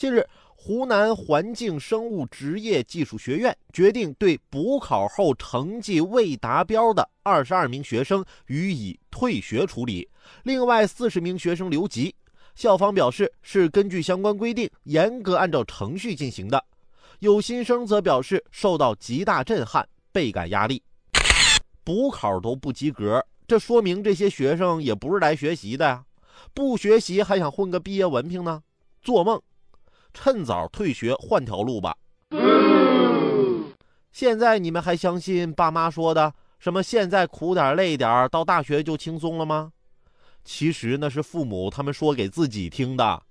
近日，湖南环境生物职业技术学院决定对补考后成绩未达标的二十二名学生予以退学处理，另外四十名学生留级。校方表示是根据相关规定，严格按照程序进行的。有新生则表示受到极大震撼，倍感压力。补考都不及格，这说明这些学生也不是来学习的呀！不学习还想混个毕业文凭呢？做梦！趁早退学换条路吧。现在你们还相信爸妈说的什么？现在苦点累点，到大学就轻松了吗？其实那是父母他们说给自己听的。